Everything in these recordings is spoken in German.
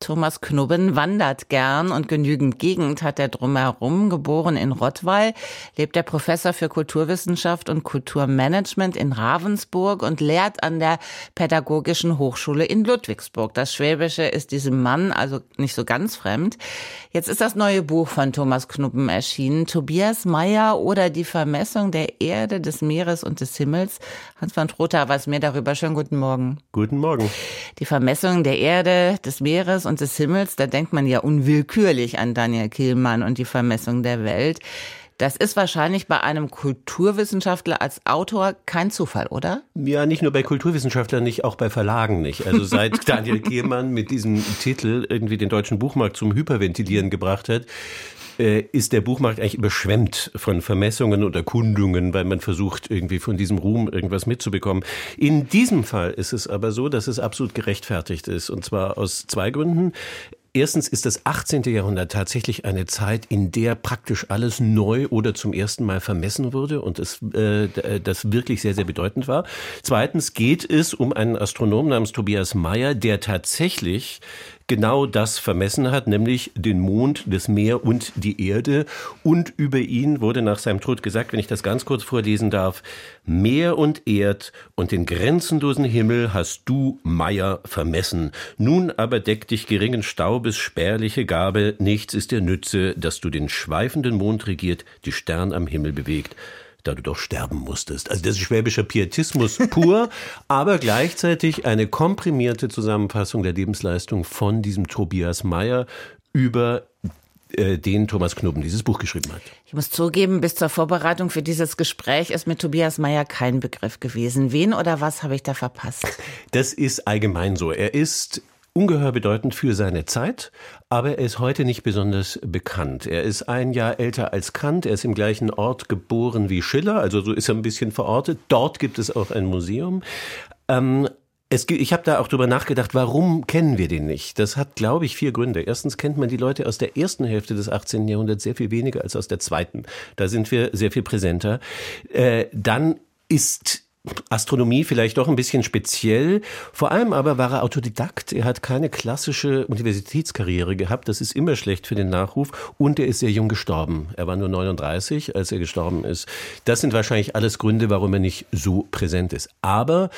Thomas Knubben wandert gern und genügend Gegend hat er drumherum. Geboren in Rottweil, lebt der Professor für Kulturwissenschaft und Kulturmanagement in Ravensburg und lehrt an der Pädagogischen Hochschule in Ludwigsburg. Das Schwäbische ist diesem Mann also nicht so ganz fremd. Jetzt ist das neue Buch von Thomas Knubben erschienen. Tobias Meyer oder die Vermessung der Erde, des Meeres und des Himmels. Hans van Trotha weiß mehr darüber. Schönen guten Morgen. Guten Morgen. Die Vermessung der Erde, des Meeres und des Himmels, da denkt man ja unwillkürlich an Daniel Kehlmann und die Vermessung der Welt. Das ist wahrscheinlich bei einem Kulturwissenschaftler als Autor kein Zufall, oder? Ja, nicht nur bei Kulturwissenschaftlern nicht, auch bei Verlagen nicht. Also seit Daniel Kehlmann mit diesem Titel irgendwie den deutschen Buchmarkt zum Hyperventilieren gebracht hat, ist der Buchmarkt eigentlich überschwemmt von Vermessungen und Erkundungen, weil man versucht, irgendwie von diesem Ruhm irgendwas mitzubekommen. In diesem Fall ist es aber so, dass es absolut gerechtfertigt ist. Und zwar aus zwei Gründen. Erstens ist das 18. Jahrhundert tatsächlich eine Zeit, in der praktisch alles neu oder zum ersten Mal vermessen wurde und es, äh, das wirklich sehr, sehr bedeutend war. Zweitens geht es um einen Astronomen namens Tobias Meyer, der tatsächlich genau das vermessen hat, nämlich den Mond, das Meer und die Erde. Und über ihn wurde nach seinem Tod gesagt, wenn ich das ganz kurz vorlesen darf, Meer und Erd und den grenzenlosen Himmel hast du, Meier, vermessen. Nun aber deck dich geringen Staubes spärliche Gabe, nichts ist der Nütze, dass du den schweifenden Mond regiert, die Stern am Himmel bewegt da du doch sterben musstest. Also das ist schwäbischer Pietismus pur, aber gleichzeitig eine komprimierte Zusammenfassung der Lebensleistung von diesem Tobias Meyer über äh, den Thomas Knubben dieses Buch geschrieben hat. Ich muss zugeben, bis zur Vorbereitung für dieses Gespräch ist mit Tobias Meyer kein Begriff gewesen. Wen oder was habe ich da verpasst? Das ist allgemein so. Er ist ungeheuer bedeutend für seine Zeit, aber er ist heute nicht besonders bekannt. Er ist ein Jahr älter als Kant, er ist im gleichen Ort geboren wie Schiller, also so ist er ein bisschen verortet. Dort gibt es auch ein Museum. Ähm, es, ich habe da auch drüber nachgedacht, warum kennen wir den nicht? Das hat, glaube ich, vier Gründe. Erstens kennt man die Leute aus der ersten Hälfte des 18. Jahrhunderts sehr viel weniger als aus der zweiten. Da sind wir sehr viel präsenter. Äh, dann ist Astronomie vielleicht doch ein bisschen speziell. Vor allem aber war er Autodidakt. Er hat keine klassische Universitätskarriere gehabt. Das ist immer schlecht für den Nachruf. Und er ist sehr jung gestorben. Er war nur 39, als er gestorben ist. Das sind wahrscheinlich alles Gründe, warum er nicht so präsent ist. Aber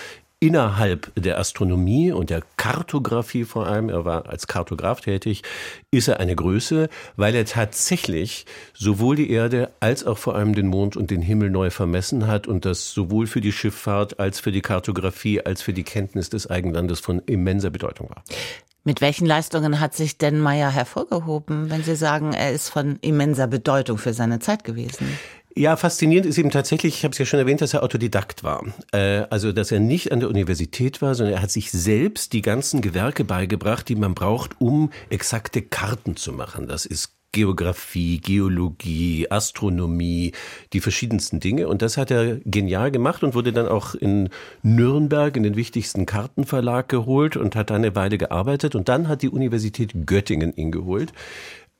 innerhalb der Astronomie und der Kartografie vor allem, er war als Kartograf tätig, ist er eine Größe, weil er tatsächlich sowohl die Erde als auch vor allem den Mond und den Himmel neu vermessen hat und das sowohl für die Schifffahrt als für die Kartografie als für die Kenntnis des Eigenlandes von immenser Bedeutung war. Mit welchen Leistungen hat sich denn Meyer hervorgehoben, wenn Sie sagen, er ist von immenser Bedeutung für seine Zeit gewesen? Ja, faszinierend ist eben tatsächlich, ich habe es ja schon erwähnt, dass er Autodidakt war. Äh, also, dass er nicht an der Universität war, sondern er hat sich selbst die ganzen Gewerke beigebracht, die man braucht, um exakte Karten zu machen. Das ist Geografie, Geologie, Astronomie, die verschiedensten Dinge. Und das hat er genial gemacht und wurde dann auch in Nürnberg in den wichtigsten Kartenverlag geholt und hat da eine Weile gearbeitet. Und dann hat die Universität Göttingen ihn geholt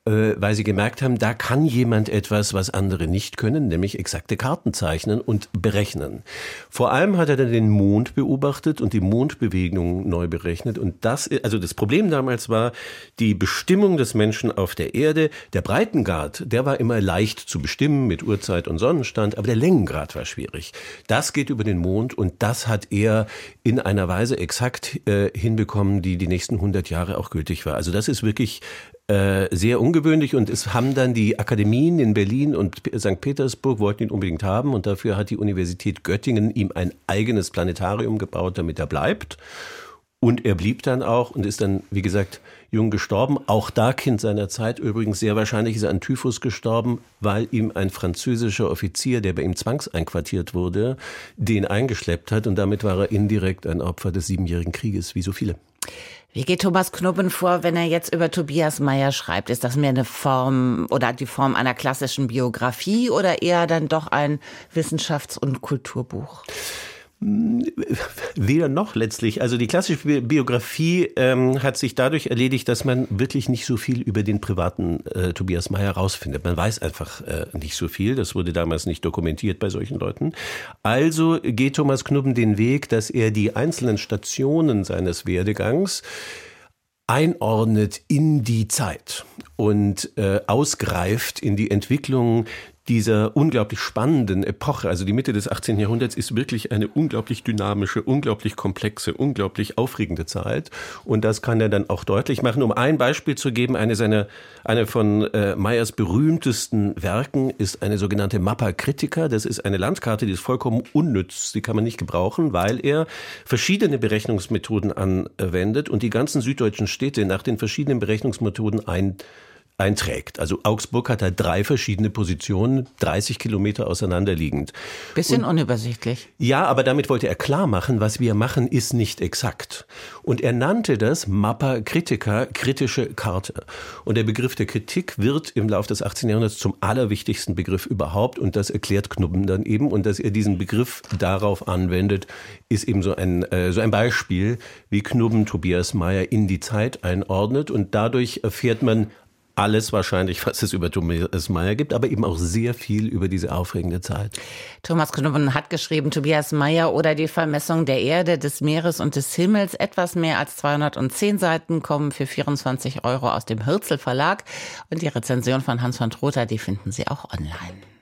weil sie gemerkt haben, da kann jemand etwas, was andere nicht können, nämlich exakte Karten zeichnen und berechnen. Vor allem hat er dann den Mond beobachtet und die Mondbewegung neu berechnet. Und das, also das Problem damals war die Bestimmung des Menschen auf der Erde. Der Breitengrad, der war immer leicht zu bestimmen mit Uhrzeit und Sonnenstand, aber der Längengrad war schwierig. Das geht über den Mond und das hat er in einer Weise exakt äh, hinbekommen, die die nächsten 100 Jahre auch gültig war. Also das ist wirklich äh, sehr ungewöhnlich und es haben dann die Akademien in Berlin und St. Petersburg wollten ihn unbedingt haben und dafür hat die Universität Göttingen ihm ein eigenes Planetarium gebaut, damit er bleibt. Und er blieb dann auch und ist dann, wie gesagt, jung gestorben. Auch da Kind seiner Zeit. Übrigens sehr wahrscheinlich ist er an Typhus gestorben, weil ihm ein französischer Offizier, der bei ihm zwangseinquartiert wurde, den eingeschleppt hat. Und damit war er indirekt ein Opfer des Siebenjährigen Krieges, wie so viele. Wie geht Thomas Knuppen vor, wenn er jetzt über Tobias Meyer schreibt? Ist das mehr eine Form oder die Form einer klassischen Biografie oder eher dann doch ein Wissenschafts- und Kulturbuch? Weder noch letztlich. Also die klassische Biografie ähm, hat sich dadurch erledigt, dass man wirklich nicht so viel über den privaten äh, Tobias Mayer rausfindet. Man weiß einfach äh, nicht so viel. Das wurde damals nicht dokumentiert bei solchen Leuten. Also geht Thomas Knubben den Weg, dass er die einzelnen Stationen seines Werdegangs einordnet in die Zeit und äh, ausgreift in die Entwicklung dieser unglaublich spannenden Epoche, also die Mitte des 18. Jahrhunderts, ist wirklich eine unglaublich dynamische, unglaublich komplexe, unglaublich aufregende Zeit. Und das kann er dann auch deutlich machen. Um ein Beispiel zu geben, eine seiner, eine von äh, Meyers berühmtesten Werken ist eine sogenannte Mappa Critica. Das ist eine Landkarte, die ist vollkommen unnütz. Die kann man nicht gebrauchen, weil er verschiedene Berechnungsmethoden anwendet und die ganzen süddeutschen Städte nach den verschiedenen Berechnungsmethoden ein einträgt. Also Augsburg hat da drei verschiedene Positionen, 30 Kilometer auseinanderliegend. Bisschen Und, unübersichtlich. Ja, aber damit wollte er klar machen, was wir machen, ist nicht exakt. Und er nannte das Mappa Critica, kritische Karte. Und der Begriff der Kritik wird im Laufe des 18. Jahrhunderts zum allerwichtigsten Begriff überhaupt. Und das erklärt Knubben dann eben. Und dass er diesen Begriff darauf anwendet, ist eben so ein, äh, so ein Beispiel, wie Knubben Tobias Mayer in die Zeit einordnet. Und dadurch erfährt man alles wahrscheinlich, was es über Tobias Meyer gibt, aber eben auch sehr viel über diese aufregende Zeit. Thomas Knubben hat geschrieben, Tobias Meyer oder die Vermessung der Erde, des Meeres und des Himmels. Etwas mehr als 210 Seiten kommen für 24 Euro aus dem Hürzel Verlag. Und die Rezension von Hans von Trotha, die finden Sie auch online.